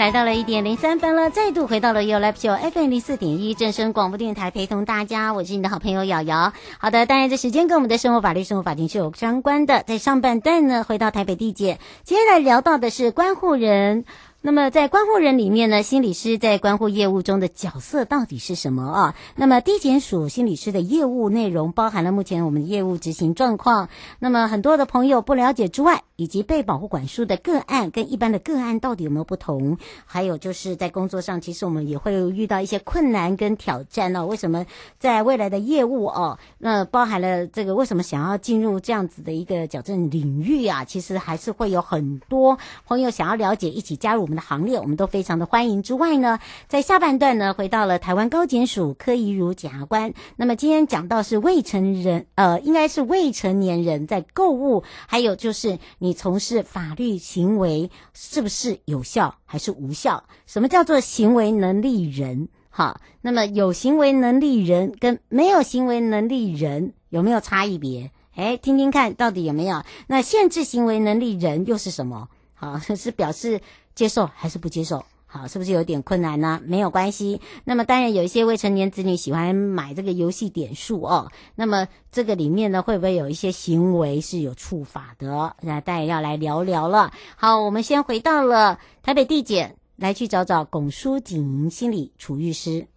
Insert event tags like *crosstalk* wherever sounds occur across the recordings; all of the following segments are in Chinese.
来到了一点零三分了，再度回到了 u l a p s h o FM 零四点一正声广播电台，陪同大家，我是你的好朋友瑶瑶。好的，当然这时间跟我们的生活法律、生活法庭是有相关的。在上半段呢，回到台北地检，接下来聊到的是关护人。那么在关护人里面呢，心理师在关护业务中的角色到底是什么啊？那么地检署心理师的业务内容包含了目前我们的业务执行状况。那么很多的朋友不了解之外，以及被保护管束的个案跟一般的个案到底有没有不同？还有就是在工作上，其实我们也会遇到一些困难跟挑战哦。为什么在未来的业务哦，那包含了这个为什么想要进入这样子的一个矫正领域啊？其实还是会有很多朋友想要了解，一起加入。我们的行列，我们都非常的欢迎。之外呢，在下半段呢，回到了台湾高检署柯怡如检察官。那么今天讲到是未成人，呃，应该是未成年人在购物，还有就是你从事法律行为是不是有效还是无效？什么叫做行为能力人？好，那么有行为能力人跟没有行为能力人有没有差异别？哎，听听看到底有没有？那限制行为能力人又是什么？好，是表示。接受还是不接受？好，是不是有点困难呢？没有关系。那么当然有一些未成年子女喜欢买这个游戏点数哦。那么这个里面呢，会不会有一些行为是有处罚的？那大家要来聊聊了。好，我们先回到了台北地检，来去找找龚淑锦心理处遇师。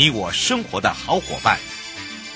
你我生活的好伙伴，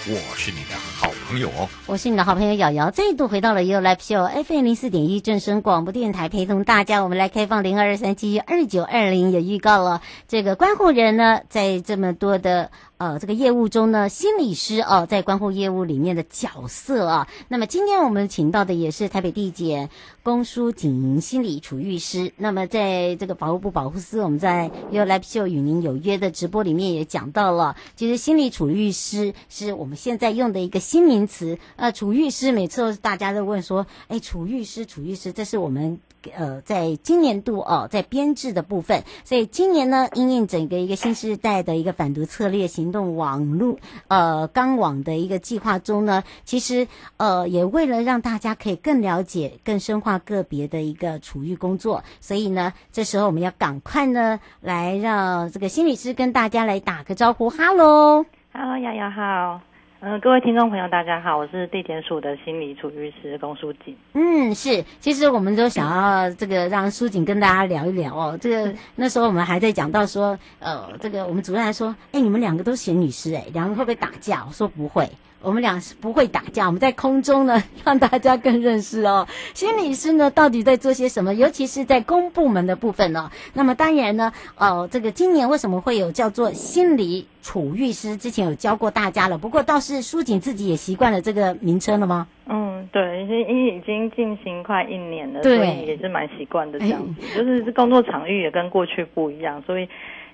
我是你的好朋友哦。我是你的好朋友瑶瑶，再度回到了 You Live Show FM 零四点一正声广播电台，陪同大家。我们来开放零二二三七二九二零，也预告了这个关护人呢，在这么多的。呃，这个业务中呢，心理师哦、在观护业务里面的角色啊。那么今天我们请到的也是台北地检龚书锦心理处遇师。那么在这个法务部保护司，我们在 You Live Show 与您有约的直播里面也讲到了，其实心理处遇师是我们现在用的一个新名词。呃，处遇师每次都是大家都问说，哎，处遇师，处遇师，这是我们。呃，在今年度哦，在编制的部分，所以今年呢，因应整个一个新时代的一个反毒策略行动网络呃纲网的一个计划中呢，其实呃也为了让大家可以更了解、更深化个别的一个处遇工作，所以呢，这时候我们要赶快呢来让这个心理师跟大家来打个招呼，哈喽，哈喽，瑶瑶好。嗯，各位听众朋友，大家好，我是地检署的心理处遇师龚书锦。嗯，是，其实我们都想要这个让淑锦跟大家聊一聊哦。这个那时候我们还在讲到说，呃，这个我们主任还说，哎，你们两个都是女师，哎，两个会不会打架？我说不会。我们俩是不会打架，我们在空中呢，*laughs* 让大家更认识哦。心理师呢，到底在做些什么？尤其是在公部门的部分哦。那么当然呢，哦，这个今年为什么会有叫做心理处遇师？之前有教过大家了，不过倒是苏锦自己也习惯了这个名称了吗？嗯，对，已经已经进行快一年了，对所以也是蛮习惯的这样子。哎、就是工作场域也跟过去不一样，所以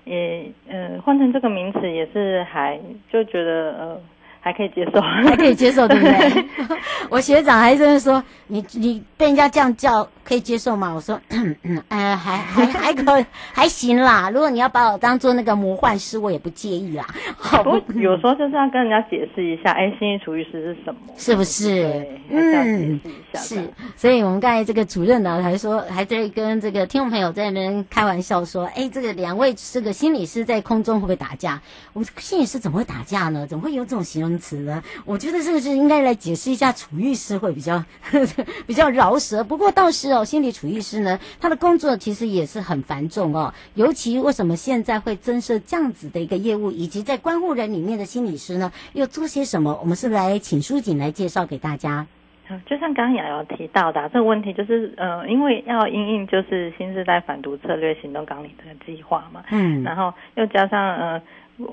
也呃换成这个名词也是还就觉得呃。还可以接受，还可以接受，对不对？*laughs* 我学长还在说，你你被人家这样叫可以接受吗？我说，嗯嗯，呃，还还还可 *laughs* 还行啦。如果你要把我当做那个魔幻师，我也不介意啦。好，有时候就是要跟人家解释一下，哎，心理处遇师是什么？是不是？嗯，是。所以我们刚才这个主任呢，还说还在跟这个听众朋友在那边开玩笑说，哎，这个两位这个心理师在空中会不会打架？我们心理师怎么会打架呢？怎么会有这种形容？词呢？我觉得这个是应该来解释一下，楚玉师会比较 *laughs* 比较饶舌。不过倒是哦，心理楚玉师呢，他的工作其实也是很繁重哦。尤其为什么现在会增设这样子的一个业务，以及在关护人里面的心理师呢，又做些什么？我们是不是来请书瑾来介绍给大家？就像刚刚瑶瑶提到的、啊、这个问题，就是呃，因为要因应就是新时代反毒策略行动纲领这个计划嘛，嗯，然后又加上呃。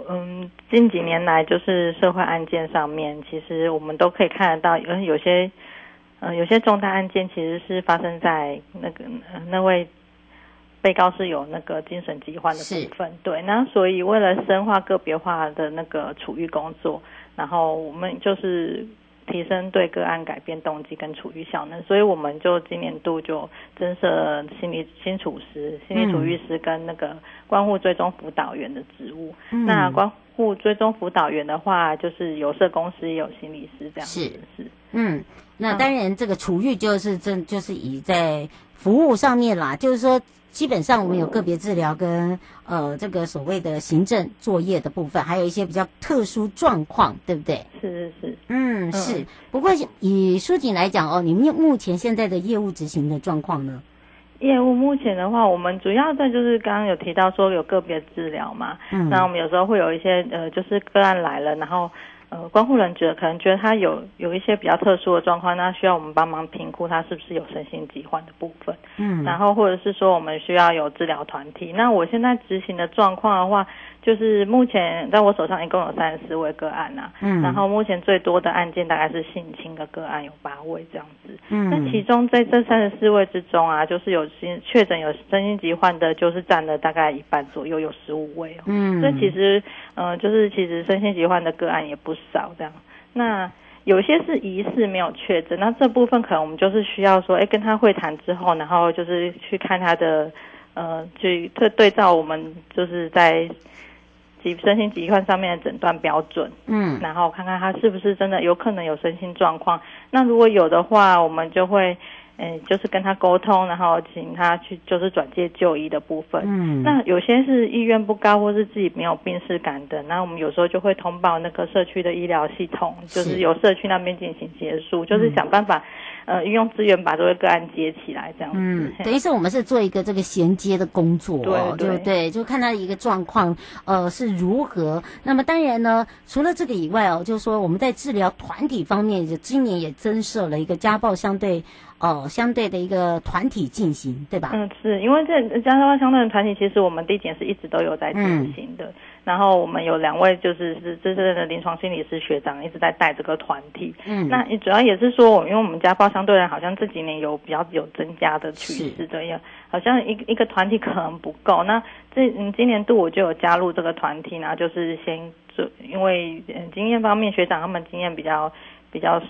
嗯，近几年来就是社会案件上面，其实我们都可以看得到，有有些，呃，有些重大案件其实是发生在那个、呃、那位被告是有那个精神疾患的部分，对。那所以为了深化个别化的那个处遇工作，然后我们就是。提升对个案改变动机跟处遇效能，所以我们就今年度就增设心理新处师、心理处遇师跟那个关护追踪辅导员的职务。嗯、那关护追踪辅导员的话，就是有社工师也有心理师这样子。是是，嗯，那当然这个处育就是正就是以在服务上面啦，就是说。基本上我们有个别治疗跟呃这个所谓的行政作业的部分，还有一些比较特殊状况，对不对？是是是，嗯是。不过以苏锦来讲哦，你们目前现在的业务执行的状况呢？业务目前的话，我们主要在就是刚刚有提到说有个别治疗嘛，嗯，那我们有时候会有一些呃就是个案来了，然后。呃，关护人觉得可能觉得他有有一些比较特殊的状况，那需要我们帮忙评估他是不是有身心疾患的部分。嗯，然后或者是说我们需要有治疗团体。那我现在执行的状况的话，就是目前在我手上一共有三十四位个案呐、啊。嗯，然后目前最多的案件大概是性侵的个案有八位这样子。嗯，那其中在这三十四位之中啊，就是有心确诊有身心疾患的，就是占了大概一半左右，有十五位哦。嗯，所以其实，嗯、呃，就是其实身心疾患的个案也不。少这样，那有些是疑似没有确诊，那这部分可能我们就是需要说，哎，跟他会谈之后，然后就是去看他的，呃，去对对照我们就是在疾身心疾患上面的诊断标准，嗯，然后看看他是不是真的有可能有身心状况，那如果有的话，我们就会。嗯，就是跟他沟通，然后请他去就是转介就医的部分。嗯，那有些是意愿不高，或是自己没有病识感的，那我们有时候就会通报那个社区的医疗系统，就是由社区那边进行结束，是就是想办法。呃，运用资源把这个个案接起来，这样子。嗯，等于是我们是做一个这个衔接的工作，哦，对对对，就看他的一个状况，呃，是如何。那么当然呢，除了这个以外哦，就是说我们在治疗团体方面，就今年也增设了一个家暴相对，呃，相对的一个团体进行，对吧？嗯，是因为这家暴相对的团体，其实我们地检是一直都有在进行的。嗯然后我们有两位就是是资深的临床心理师学长一直在带这个团体，嗯，那主要也是说，因为我们家暴相对人好像这几年有比较有增加的趋势这样，好像一一个团体可能不够，那这嗯今年度我就有加入这个团体，然后就是先做，因为嗯经验方面学长他们经验比较比较。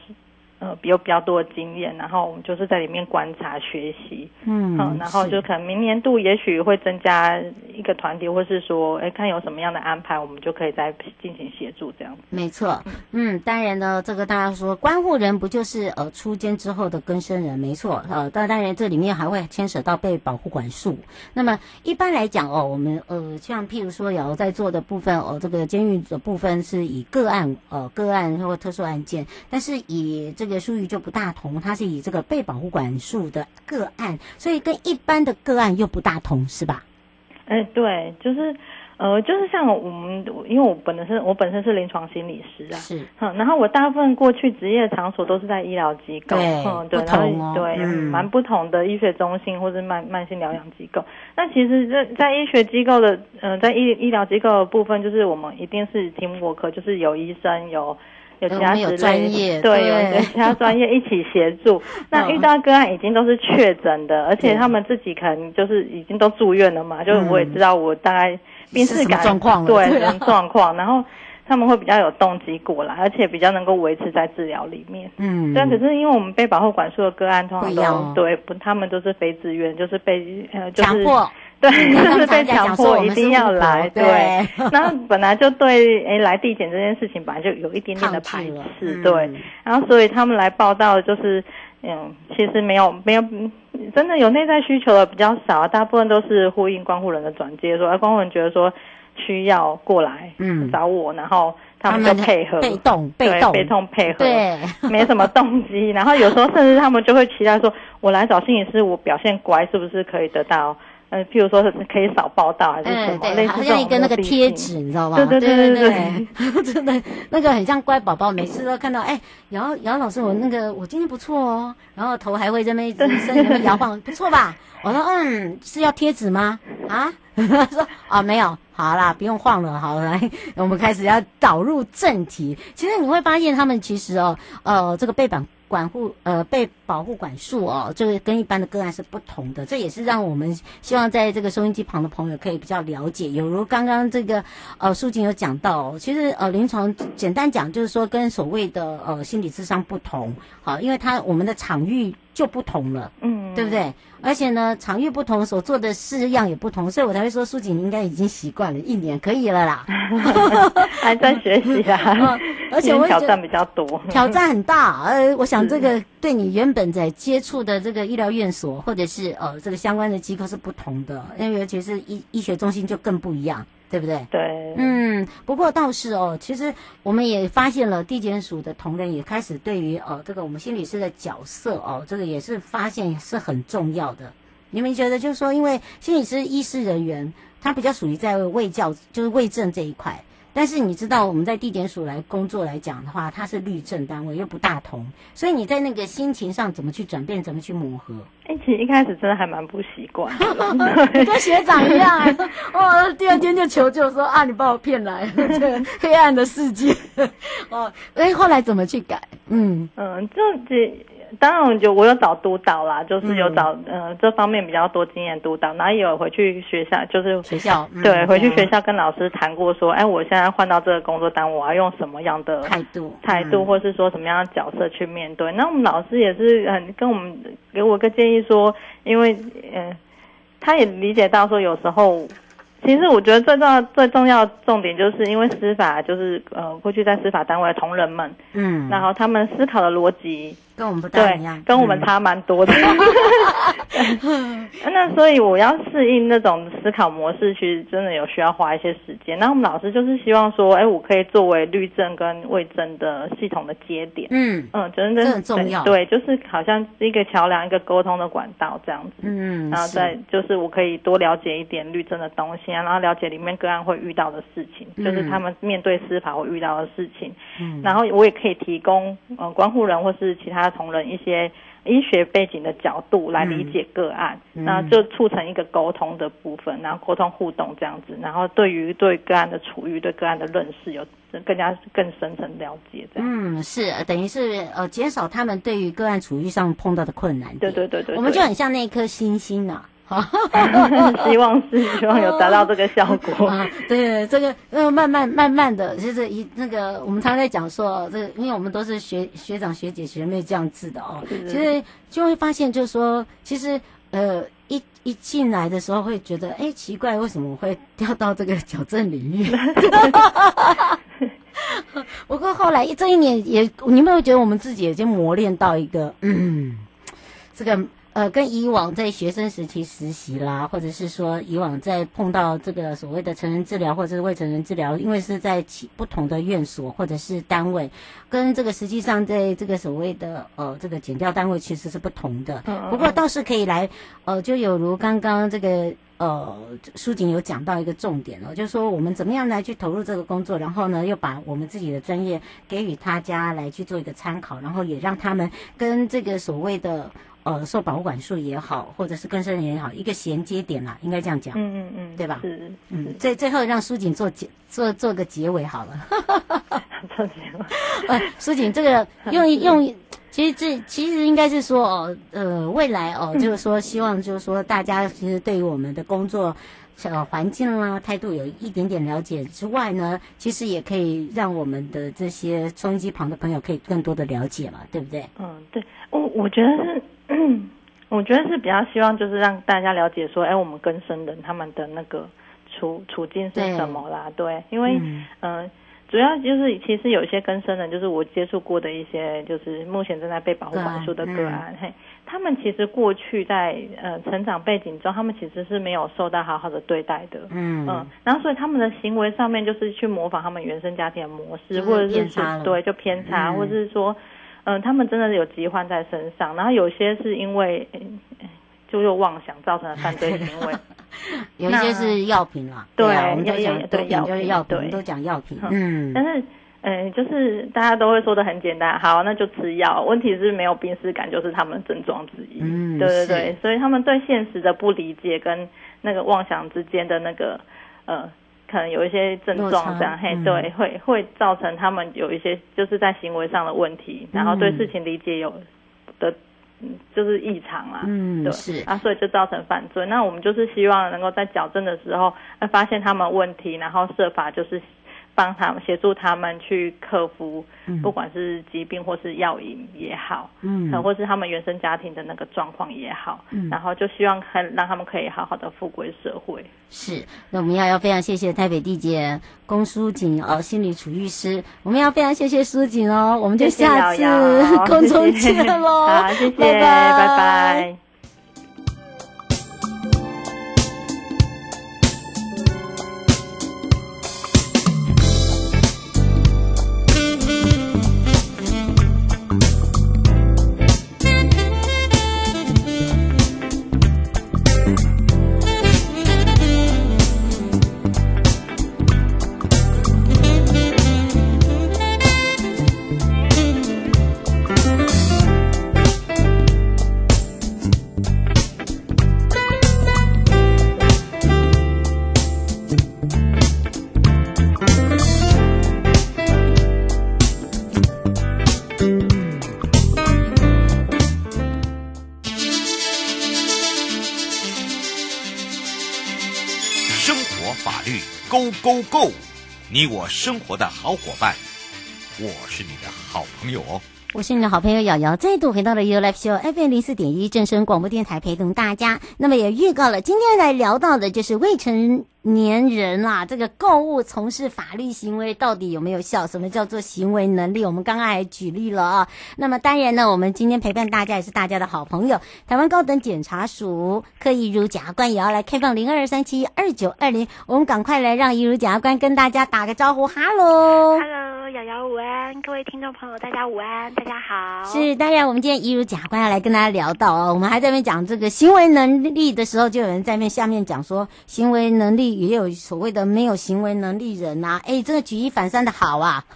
呃，比有比较多的经验，然后我们就是在里面观察学习，嗯，嗯，然后就可能明年度也许会增加一个团体，或是说，哎，看有什么样的安排，我们就可以再进行协助这样子。没错，嗯，当然呢，这个大家说关护人不就是呃出监之后的更生人？没错，呃，当然这里面还会牵涉到被保护管束。那么一般来讲哦，我们呃像譬如说有在做的部分哦，这个监狱的部分是以个案呃个案或特殊案件，但是以这个这个术语就不大同，它是以这个被保护管束的个案，所以跟一般的个案又不大同，是吧？哎，对，就是，呃，就是像我们，因为我本身我本身是临床心理师啊，是，嗯，然后我大部分过去职业场所都是在医疗机构，对，哦，对，嗯，蛮不同的医学中心或者慢慢性疗养机构。那其实在在医学机构的，嗯、呃，在医医疗机构的部分，就是我们一定是 team work，就是有医生有。有其他专业，*laughs* 对，对有其他专业一起协助。*laughs* 那遇到个案已经都是确诊的，而且他们自己可能就是已经都住院了嘛，就是我也知道我大概病识感状况，对，状况，然后他们会比较有动机过来，而且比较能够维持在治疗里面。嗯，对。可是因为我们被保护管束的个案通常都、哦、对不，他们都是非自愿，就是被呃就是强迫。*laughs* 对，就是被强迫一定要来，对。然后 *laughs* 本来就对，诶，来递检这件事情本来就有一点点的排斥，对。嗯、然后所以他们来报道，就是，嗯，其实没有没有，真的有内在需求的比较少，大部分都是呼应关护人的转接，说，哎，观护人觉得说需要过来，嗯，找我，然后他们就配合，被动被动被动配合，对，*laughs* 没什么动机。然后有时候甚至他们就会期待说，我来找心理师，我表现乖，是不是可以得到？呃，譬如说是可以少报道还是什么，嗯、对，好像一个那个贴纸，你知道吗？对对对对对，*laughs* 真的那个很像乖宝宝，每次都看到，哎，姚姚老师，我那个我今天不错哦，然后头还会这么一直身体摇晃，不错吧？*laughs* 我说嗯，是要贴纸吗？啊？*laughs* 他说啊，没有，好啦，不用晃了，好，来，我们开始要导入正题。其实你会发现，他们其实哦，呃，这个背板。管护呃被保护管束哦，这个跟一般的个案是不同的，这也是让我们希望在这个收音机旁的朋友可以比较了解。有如刚刚这个呃苏静有讲到，其实呃临床简单讲就是说跟所谓的呃心理智商不同，好，因为他我们的场域就不同了，嗯，对不对？而且呢场域不同，所做的式样也不同，所以我才会说苏瑾你应该已经习惯了，一年可以了啦，*laughs* 还在学习啊，*laughs* 而且我挑战比较多，挑战很大，呃，我想。这个对你原本在接触的这个医疗院所，或者是呃这个相关的机构是不同的，因为尤其是医医学中心就更不一样，对不对？对，嗯，不过倒是哦，其实我们也发现了地检署的同仁也开始对于呃这个我们心理师的角色哦，这个也是发现是很重要的。你们觉得就是说，因为心理师医师人员他比较属于在卫教，就是卫政这一块。但是你知道我们在地检署来工作来讲的话，它是律政单位又不大同，所以你在那个心情上怎么去转变，怎么去磨合？哎、欸，其实一开始真的还蛮不习惯，*laughs* 跟学长一样，*laughs* 哦，第二天就求救说啊，你把我骗来 *laughs* 这个黑暗的世界，哦，哎，后来怎么去改？嗯嗯，就这。当然，就我有找督导啦，就是有找嗯、呃、这方面比较多经验督导，然后也有回去学校，就是学校、*laughs* 嗯、对，回去学校跟老师谈过说，哎，我现在换到这个工作单位，我要用什么样的态度态度，或是说什么样的角色去面对？那我们老师也是很跟我们给我个建议说，因为嗯、呃，他也理解到说有时候。其实我觉得最重要、最重要的重点，就是因为司法就是呃，过去在司法单位的同仁们，嗯，然后他们思考的逻辑跟我们不太一样，跟我们差蛮多的。嗯、*laughs* *laughs* 那所以我要适应那种思考模式，其实真的有需要花一些时间。那我们老师就是希望说，哎，我可以作为律政跟卫政的系统的节点，嗯嗯，真的很重要。对，就是好像是一个桥梁、一个沟通的管道这样子。嗯，然后再就是我可以多了解一点律政的东西啊，然后了解里面个案会遇到的事情，嗯、就是他们面对司法会遇到的事情。嗯，然后我也可以提供呃关护人或是其他同仁一些。医学背景的角度来理解个案，那、嗯、就促成一个沟通的部分，然后沟通互动这样子，然后对于对个案的处遇、对个案的认识有更加更深层了解这样。嗯，是等于是呃减少他们对于个案处遇上碰到的困难。对对对对，我们就很像那一颗星星啊。好，*laughs* 希望是希望有达到这个效果。*laughs* 啊，对，这个呃，慢慢慢慢的，就是一那个我们常常在讲说，这个因为我们都是学学长学姐学妹这样子的哦，其实就会发现，就是说，其实呃，一一进来的时候会觉得，哎，奇怪，为什么我会掉到这个矫正领域？*laughs* 不过后来这一年也，你有没有觉得我们自己已经磨练到一个，嗯，这个。呃，跟以往在学生时期实习啦，或者是说以往在碰到这个所谓的成人治疗或者是未成人治疗，因为是在其不同的院所或者是单位，跟这个实际上在这个所谓的呃这个减调单位其实是不同的。不过倒是可以来，呃，就有如刚刚这个呃，苏锦有讲到一个重点哦，就是说我们怎么样来去投入这个工作，然后呢，又把我们自己的专业给予他家来去做一个参考，然后也让他们跟这个所谓的呃受保护管束也好，或者是更生人也好，一个衔接点啦，应该这样讲，嗯嗯嗯，对吧？是，是嗯，最最后让苏锦做结做做个结尾好了，*laughs* 做结尾，呃，书锦这个 *laughs* 用用。其实这其实应该是说哦，呃，未来哦，就是说希望就是说大家其实对于我们的工作呃环境啦态度有一点点了解之外呢，其实也可以让我们的这些收音机旁的朋友可以更多的了解嘛，对不对？嗯，对，我我觉得是，我觉得是比较希望就是让大家了解说，哎，我们更生人他们的那个处处境是什么啦？对，对，因为嗯。呃主要就是，其实有一些更生人，就是我接触过的一些，就是目前正在被保护管束的个案，嗯、嘿，他们其实过去在呃成长背景中，他们其实是没有受到好好的对待的，嗯嗯，然后所以他们的行为上面就是去模仿他们原生家庭的模式，或者是说对就偏差，嗯、或者是说，嗯、呃，他们真的有疾患在身上，然后有些是因为。就又妄想造成的犯罪行为，*laughs* 有一些是药品啦，对，我们都讲对药品，药品，都讲药品，嗯，但是，嗯，就是大家都会说的很简单，好，那就吃药。问题是没有病识感，就是他们症状之一，嗯，对对对，所以他们对现实的不理解跟那个妄想之间的那个，呃，可能有一些症状这样，嘿，对，会会造成他们有一些就是在行为上的问题，然后对事情理解有的。嗯，就是异常啊，嗯，对，是啊，所以就造成犯罪。那我们就是希望能够在矫正的时候，发现他们问题，然后设法就是。帮他们协助他们去克服，不管是疾病或是药瘾也好，嗯，或是他们原生家庭的那个状况也好，嗯，然后就希望很让他们可以好好的复归社会。是，那我们要要非常谢谢台北地检龚书锦哦，心理处遇师，我们要非常谢谢书锦哦，我们就下次 *laughs* 空中见喽，*laughs* 好，谢谢，拜拜，拜拜。你我生活的好伙伴，我是你的好朋友哦。我是你的好朋友瑶瑶，再度回到了 U Live Show FM 零四点一正声广播电台，陪同大家。那么也预告了，今天来聊到的就是未成年人啦，这个购物从事法律行为到底有没有效？什么叫做行为能力？我们刚刚还举例了啊。那么当然呢，我们今天陪伴大家也是大家的好朋友，台湾高等检察署柯一如检察官也要来开放零二三七二九二零，我们赶快来让一如检察官跟大家打个招呼，哈喽，哈喽，瑶瑶午安，各位听众朋友大家午安，大家好。是，当然我们今天一如检察官要来跟大家聊到哦，我们还在那边讲这个行为能力的时候，就有人在面下面讲说行为能力。也有所谓的没有行为能力人呐、啊，哎，这个举一反三的好啊，*laughs*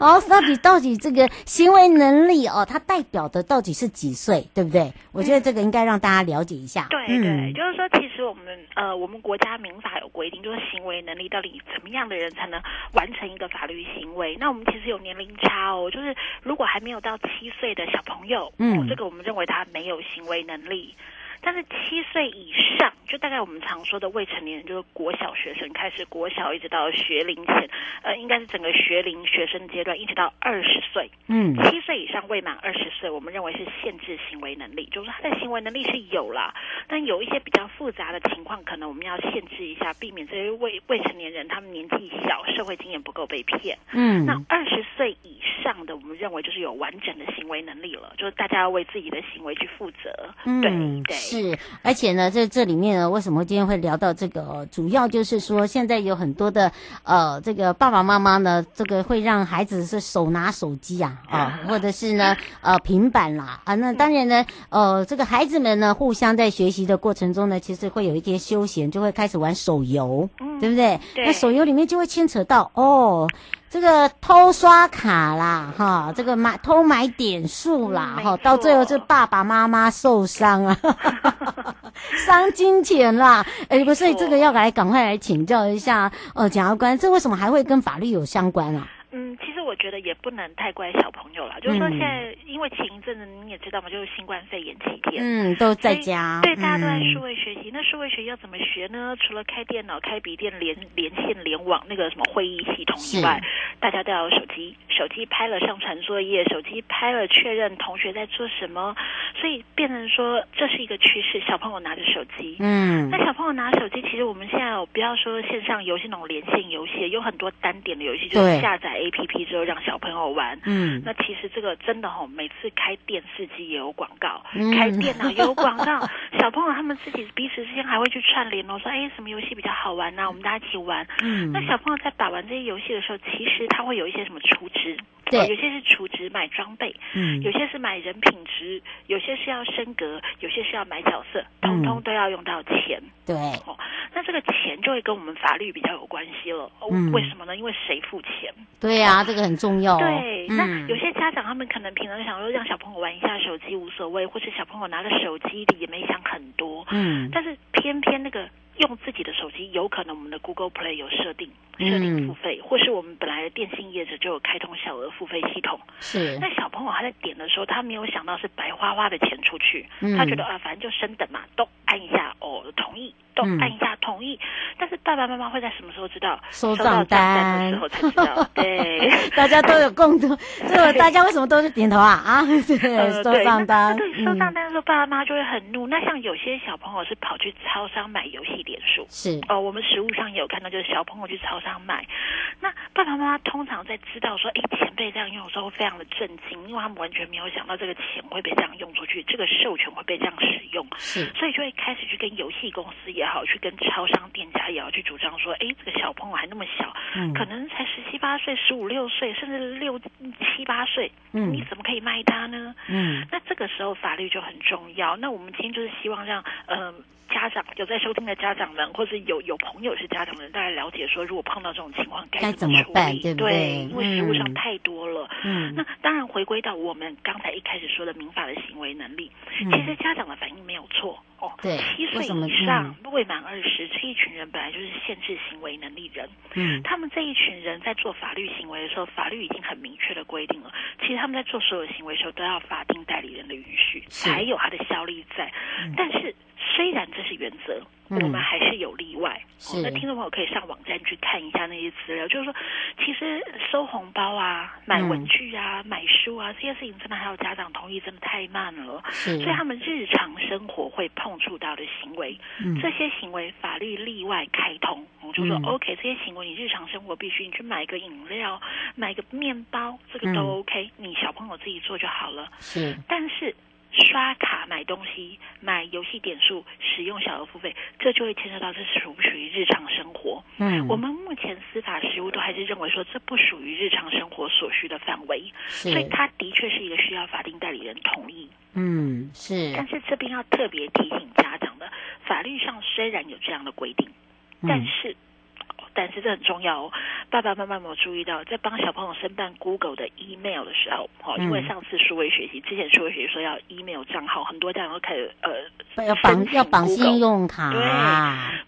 哦，到底到底这个行为能力哦，它代表的到底是几岁，对不对？我觉得这个应该让大家了解一下。对对，嗯、就是说，其实我们呃，我们国家民法有规定，就是行为能力到底怎么样的人才能完成一个法律行为？那我们其实有年龄差哦，就是如果还没有到七岁的小朋友，嗯、哦，这个我们认为他没有行为能力。但是七岁以上，就大概我们常说的未成年人，就是国小学生开始，国小一直到学龄前，呃，应该是整个学龄学生阶段，一直到二十岁。嗯，七岁以上未满二十岁，我们认为是限制行为能力，就是他的行为能力是有啦，但有一些比较复杂的情况，可能我们要限制一下，避免这些未未成年人他们年纪小，社会经验不够被骗。嗯，那二十岁以上的，我们认为就是有完整的行为能力了，就是大家要为自己的行为去负责。嗯，对对。是，而且呢，在这里面呢，为什么今天会聊到这个？主要就是说，现在有很多的呃，这个爸爸妈妈呢，这个会让孩子是手拿手机啊，啊，或者是呢，呃，平板啦，啊，那当然呢，呃，这个孩子们呢，互相在学习的过程中呢，其实会有一些休闲，就会开始玩手游，嗯，对不对？对。那手游里面就会牵扯到哦。这个偷刷卡啦，哈，这个买偷买点数啦，哈、嗯，到最后是爸爸妈妈受伤啊，*laughs* 伤金钱啦，哎，不是，这个要来赶快来请教一下，呃，检察官，这为什么还会跟法律有相关啊？嗯，其实我觉得也不能太怪小朋友了，就是说现在因为前一阵子你也知道嘛，就是新冠肺炎期间，嗯，都在家，对，大家都在数位学习。嗯、那数位学习要怎么学呢？除了开电脑、开笔电连连线联网那个什么会议系统以外，大家都要有手机，手机拍了上传作业，手机拍了确认同学在做什么，所以变成说这是一个趋势，小朋友拿着手机，嗯，那小朋友拿手机，其实我们现在有不要说线上游戏那种连线游戏，有很多单点的游戏，就是下载。A P P 之后让小朋友玩，嗯，那其实这个真的吼，每次开电视机也有广告，嗯、开电脑也有广告，小朋友他们自己彼此之间还会去串联哦，说哎什么游戏比较好玩呢、啊？我们大家一起玩。嗯，那小朋友在打完这些游戏的时候，其实他会有一些什么出值。对，有些是储值买装备，嗯，有些是买人品值，有些是要升格，有些是要买角色，通通都要用到钱。对，哦，那这个钱就会跟我们法律比较有关系了。哦，嗯，为什么呢？因为谁付钱？对呀，啊，这个很重要。对，嗯，那有些家长他们可能平常想说让小朋友玩一下手机无所谓，或是小朋友拿着手机里也没想很多，嗯，但是偏偏那个。用自己的手机，有可能我们的 Google Play 有设定设定付费，嗯，或是我们本来的电信业者就有开通小额付费系统。是，那小朋友他在点的时候，他没有想到是白花花的钱出去，嗯，他觉得啊，反正就升等嘛，都按一下哦，同意。都按一下同意，嗯、但是爸爸妈妈会在什么时候知道？收账单的时候才知道。对，*laughs* 大家都有共同，*laughs* 这个大家为什么都是点头啊？啊，*laughs* 对，收账单。对，收账单的时候，爸爸妈妈就会很怒。那像有些小朋友是跑去超商买游戏点数，是哦，我们实务上也有看到，就是小朋友去超商买。那爸爸妈妈通常在知道说，哎，钱被这样用的时候，会非常的震惊，因为他们完全没有想到这个钱会被这样用出去，这个授权会被这样使用，是，所以就会开始去跟游戏公司也好，去跟超商店家也要去主张说，哎，这个小朋友还那么小，嗯、可能才十七八岁、十五六岁，甚至六七八岁，嗯，你怎么可以卖他呢？嗯，那这个时候法律就很重要。那我们今天就是希望让，嗯、呃。家长有在收听的家长们，或是有有朋友是家长们，大家了解说，如果碰到这种情况该怎么处理？办对不对？对，因为实务上太多了。嗯，那当然回归到我们刚才一开始说的民法的行为能力，嗯、其实家长的反应没有错哦。对，七岁以上未满二十这一群人本来就是限制行为能力人。嗯，他们这一群人在做法律行为的时候，法律已经很明确的规定了，其实他们在做所有行为的时候都要法定代理人的允许，才有他的效力在。嗯、但是。虽然这是原则，我们还是有例外。那听众朋友可以上网站去看一下那些资料，就是说，其实收红包啊、买文具啊、嗯、买书啊这些事情，真的还有家长同意，真的太慢了。所以他们日常生活会碰触到的行为，嗯、这些行为法律例外开通。我们就说、嗯、OK，这些行为你日常生活必须你去买个饮料、买个面包，这个都 OK，、嗯、你小朋友自己做就好了。是，但是。刷卡买东西、买游戏点数、使用小额付费，这就会牵涉到这属不属于日常生活？嗯，我们目前司法实务都还是认为说这不属于日常生活所需的范围，所以它的确是一个需要法定代理人同意。嗯，是。但是这边要特别提醒家长的，法律上虽然有这样的规定，嗯、但是。但是这很重要哦，爸爸妈妈有没有注意到，在帮小朋友申办 Google 的 email 的时候，哦，因为上次数位学习之前数位学习说要 email 账号，很多家长都开始呃要绑要绑信用卡，对，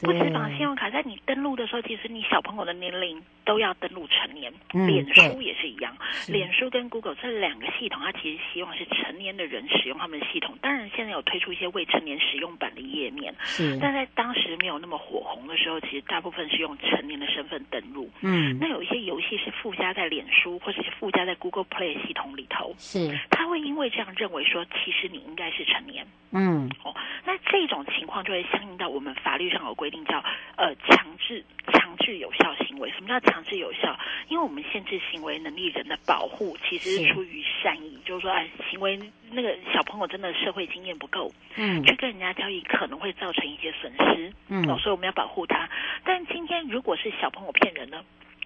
不止绑信用卡，在你登录的时候，其实你小朋友的年龄都要登录成年，脸书也是一样，脸书跟 Google 这两个系统，它其实希望是成年的人使用他们的系统，当然现在有推出一些未成年使用版的页面，是，但在当时没有那么火红的时候，其实大部分是用成年的身份登录，嗯，那有一些游戏是附加在脸书或者是附加在 Google Play 系统里头，是，他会因为这样认为说，其实你应该是成年，嗯，哦，那这种情况就会相应到我们法律上有规定叫呃强制强制有效行为。什么叫强制有效，因为我们限制行为能力人的保护其实是出于善意，是就是说，哎，行为那个小朋友真的社会经验不够，嗯，去跟人家交易可能会造成一些损失，嗯，哦，所以我们要保护他。但今天如果是小朋友骗人呢？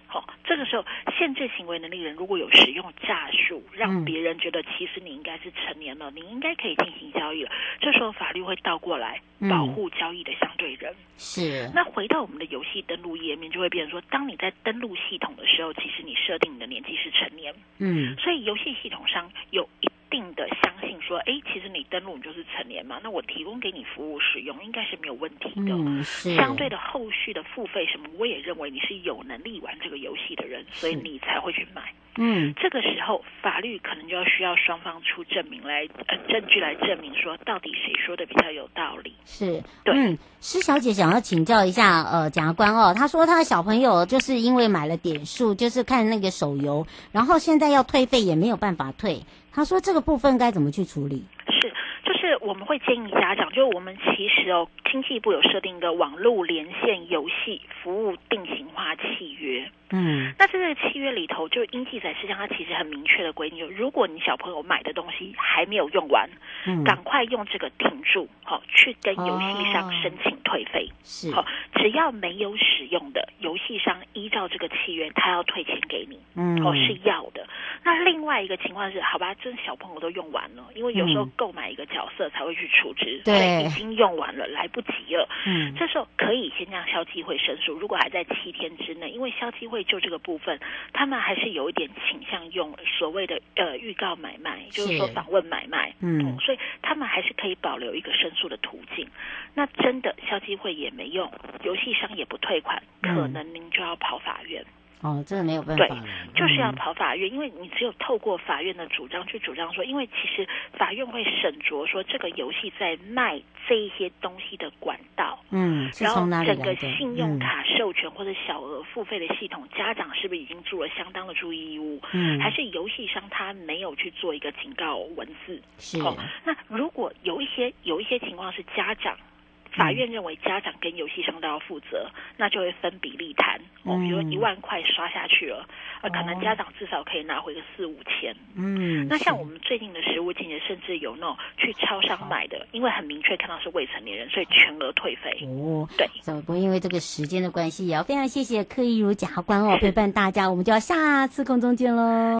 好，这个时候限制行为能力人如果有使用诈术，让别人觉得其实你应该是成年了，嗯、你应该可以进行交易了。这时候法律会倒过来保护交易的相对人。嗯、是。那回到我们的游戏登录页面，就会变成说，当你在登录系统的时候，其实你设定你的年纪是成年。嗯。所以游戏系统上有一定的相信说，哎，其实你登录你就是成年嘛，那我提供给你服务使用，应该是没有问题的。嗯、是。相对的后续的付费什么，我也认为你是有能力玩这个游戏的人，所以你才会去买。嗯，这个时候法律可能就要需要双方出证明来，呃，证据来证明说到底谁说的比较有道理。是，对。嗯，施小姐想要请教一下，呃，检察官哦，她说她的小朋友就是因为买了点数，就是看那个手游，然后现在要退费也没有办法退。她说这个部分该怎么去处理？是。就是我们会建议家长，就是我们其实哦，经济部有设定一个网络连线游戏服务定型化契约。嗯，那在这个契约里头，就应记载事项，它其实很明确的规定，就如果你小朋友买的东西还没有用完，嗯，赶快用这个停住，好，去跟游戏商申请退费。是，好，只要没有使用的，游戏商依照这个契约，他要退钱给你。嗯，哦，是要的。那另外一个情况是，好吧，这小朋友都用完了，因为有时候购买一个。角色才会去处置，对，已经用完了，来不及了。嗯，这时候可以先让消基会申诉，如果还在七天之内，因为消基会就这个部分，他们还是有一点倾向用所谓的呃预告买卖，就是说访问买卖，嗯，嗯，所以他们还是可以保留一个申诉的途径。那真的消基会也没用，游戏商也不退款，嗯、可能您就要跑法院。哦，这个没有办法。对，就是要跑法院，嗯、因为你只有透过法院的主张去主张说，因为其实法院会审酌说这个游戏在卖这一些东西的管道，嗯，然后整个信用卡授权或者小额付费的系统，嗯、家长是不是已经做了相当的注意义务？嗯，还是游戏商他没有去做一个警告文字？是。哦，那如果有一些有一些情况是家长。法院认为家长跟游戏商都要负责，那就会分比例谈。哦，比如一万块刷下去了，呃，可能家长至少可以拿回个四五千。嗯，那像我们最近的食物情节，甚至有那种去超商买的，因为很明确看到是未成年人，所以全额退费。哦，对。不过因为这个时间的关系，也要非常谢谢柯一如检察官哦陪伴大家，我们就要下次空中见喽。